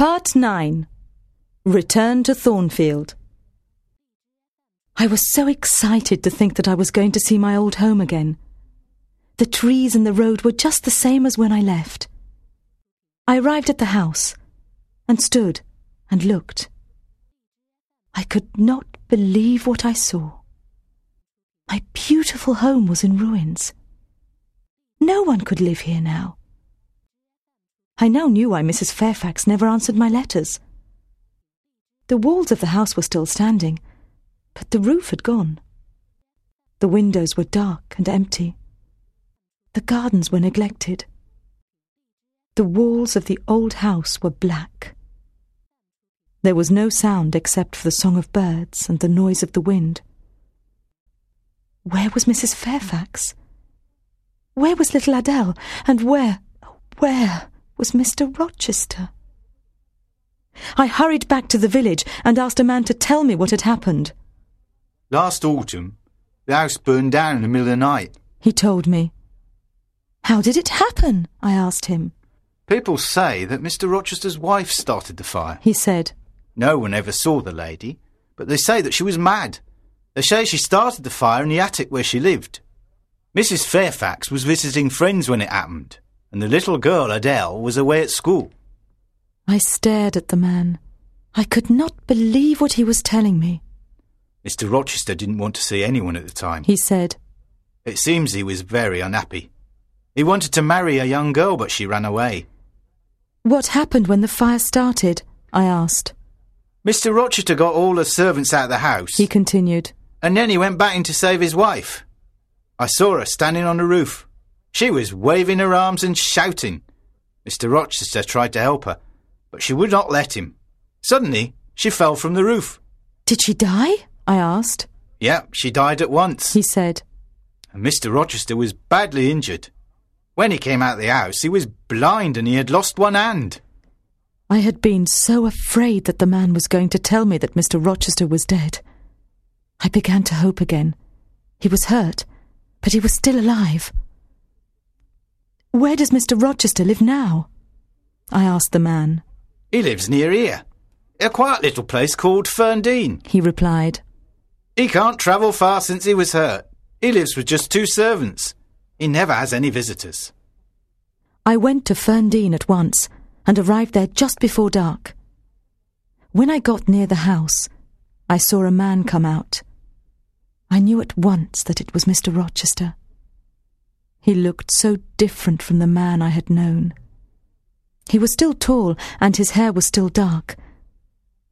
Part 9 Return to Thornfield. I was so excited to think that I was going to see my old home again. The trees and the road were just the same as when I left. I arrived at the house and stood and looked. I could not believe what I saw. My beautiful home was in ruins. No one could live here now. I now knew why Mrs. Fairfax never answered my letters. The walls of the house were still standing, but the roof had gone. The windows were dark and empty. The gardens were neglected. The walls of the old house were black. There was no sound except for the song of birds and the noise of the wind. Where was Mrs. Fairfax? Where was little Adele? And where, where was Mr. Rochester? I hurried back to the village and asked a man to tell me what had happened. Last autumn, the house burned down in the middle of the night. He told me. How did it happen? I asked him. People say that Mr. Rochester's wife started the fire. He said. No one ever saw the lady, but they say that she was mad. They say she started the fire in the attic where she lived. Mrs. Fairfax was visiting friends when it happened, and the little girl, Adele, was away at school. I stared at the man. I could not believe what he was telling me. Mr. Rochester didn't want to see anyone at the time. He said. It seems he was very unhappy. He wanted to marry a young girl, but she ran away. What happened when the fire started? I asked. Mr. Rochester got all the servants out of the house. He continued. And then he went back in to save his wife. I saw her standing on the roof. She was waving her arms and shouting. Mr. Rochester tried to help her, but she would not let him. Suddenly, she fell from the roof. Did she die? I asked. Yep, she died at once. He said. And Mr. Rochester was badly injured. When he came out of the house, he was blind and he had lost one hand. I had been so afraid that the man was going to tell me that Mr. Rochester was dead. I began to hope again. He was hurt, but he was still alive. Where does Mr. Rochester live now? I asked the man. He lives near here. A quiet little place called Ferndean. He replied. He can't travel far since he was hurt. He lives with just two servants. He never has any visitors. I went to Ferndean at once and arrived there just before dark. When I got near the house, I saw a man come out. I knew at once that it was Mr. Rochester. He looked so different from the man I had known. He was still tall, and his hair was still dark,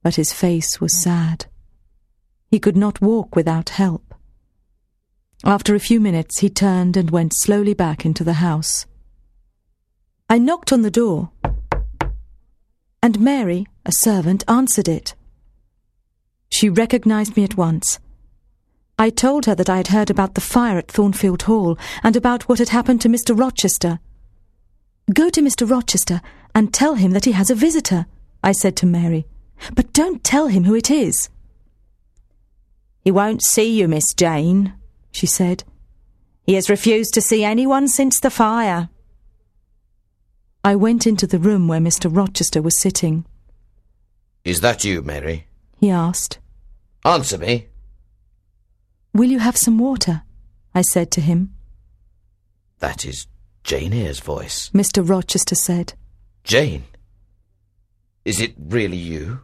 but his face was sad. He could not walk without help. After a few minutes, he turned and went slowly back into the house. I knocked on the door, and Mary, a servant, answered it. She recognized me at once. I told her that I had heard about the fire at Thornfield Hall and about what had happened to Mr. Rochester. Go to Mr. Rochester and tell him that he has a visitor, I said to Mary. But don't tell him who it is. He won't see you, Miss Jane, she said. He has refused to see anyone since the fire. I went into the room where Mr. Rochester was sitting. Is that you, Mary? He asked. Answer me. Will you have some water? I said to him. That is Jane Eyre's voice. Mr. Rochester said. Jane? Is it really you?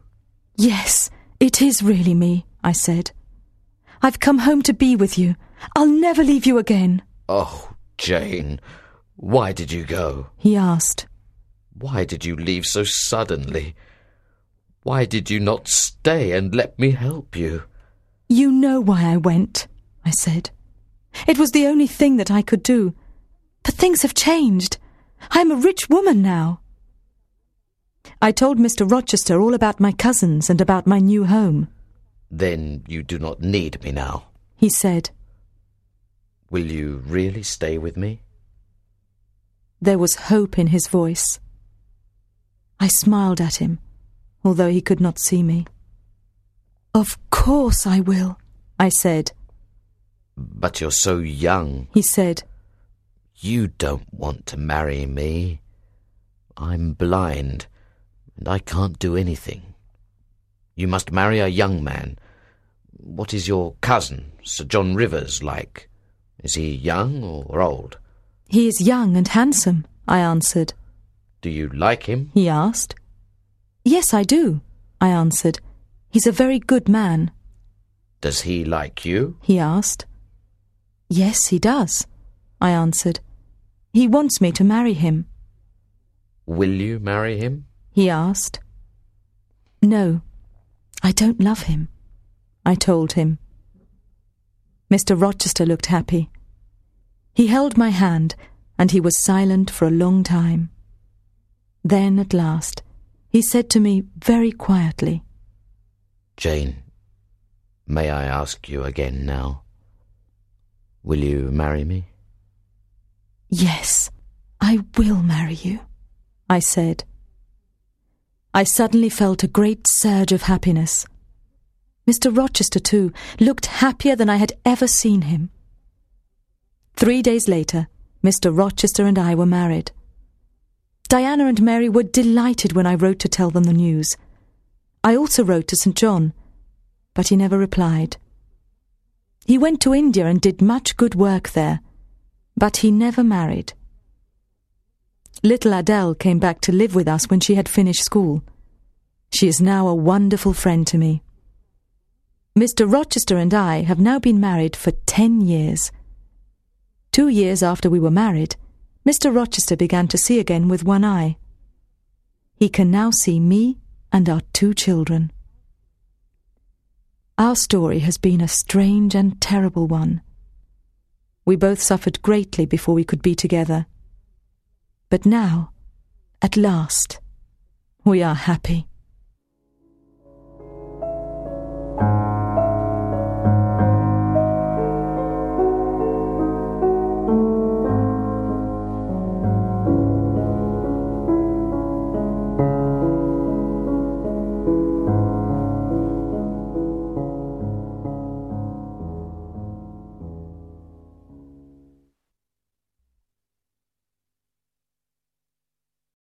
Yes, it is really me, I said. I've come home to be with you. I'll never leave you again. Oh, Jane, why did you go? He asked. Why did you leave so suddenly? Why did you not stay and let me help you? You know why I went, I said. It was the only thing that I could do. But things have changed. I'm a rich woman now. I told Mr. Rochester all about my cousins and about my new home. Then you do not need me now, he said. Will you really stay with me? There was hope in his voice. I smiled at him, although he could not see me. Of course I will, I said. But you're so young, he said. You don't want to marry me. I'm blind, and I can't do anything. You must marry a young man. What is your cousin, St. John Rivers, like? Is he young or old? He is young and handsome, I answered. Do you like him? He asked. Yes, I do, I answered. He's a very good man. Does he like you? He asked. Yes, he does, I answered. He wants me to marry him. Will you marry him? He asked. No, I don't love him, I told him. Mr. Rochester looked happy. He held my hand, and he was silent for a long time. Then, at last, he said to me very quietly, Jane, may I ask you again now? Will you marry me? Yes, I will marry you, I said. I suddenly felt a great surge of happiness. Mr. Rochester, too, looked happier than I had ever seen him. Three days later, Mr. Rochester and I were married. Diana and Mary were delighted when I wrote to tell them the news. I also wrote to St. John, but he never replied. He went to India and did much good work there, but he never married. Little Adele came back to live with us when she had finished school. She is now a wonderful friend to me. Mr. Rochester and I have now been married for ten years. Two years after we were married, Mr. Rochester began to see again with one eye. He can now see me and our two children. Our story has been a strange and terrible one. We both suffered greatly before we could be together. But now, at last, we are happy.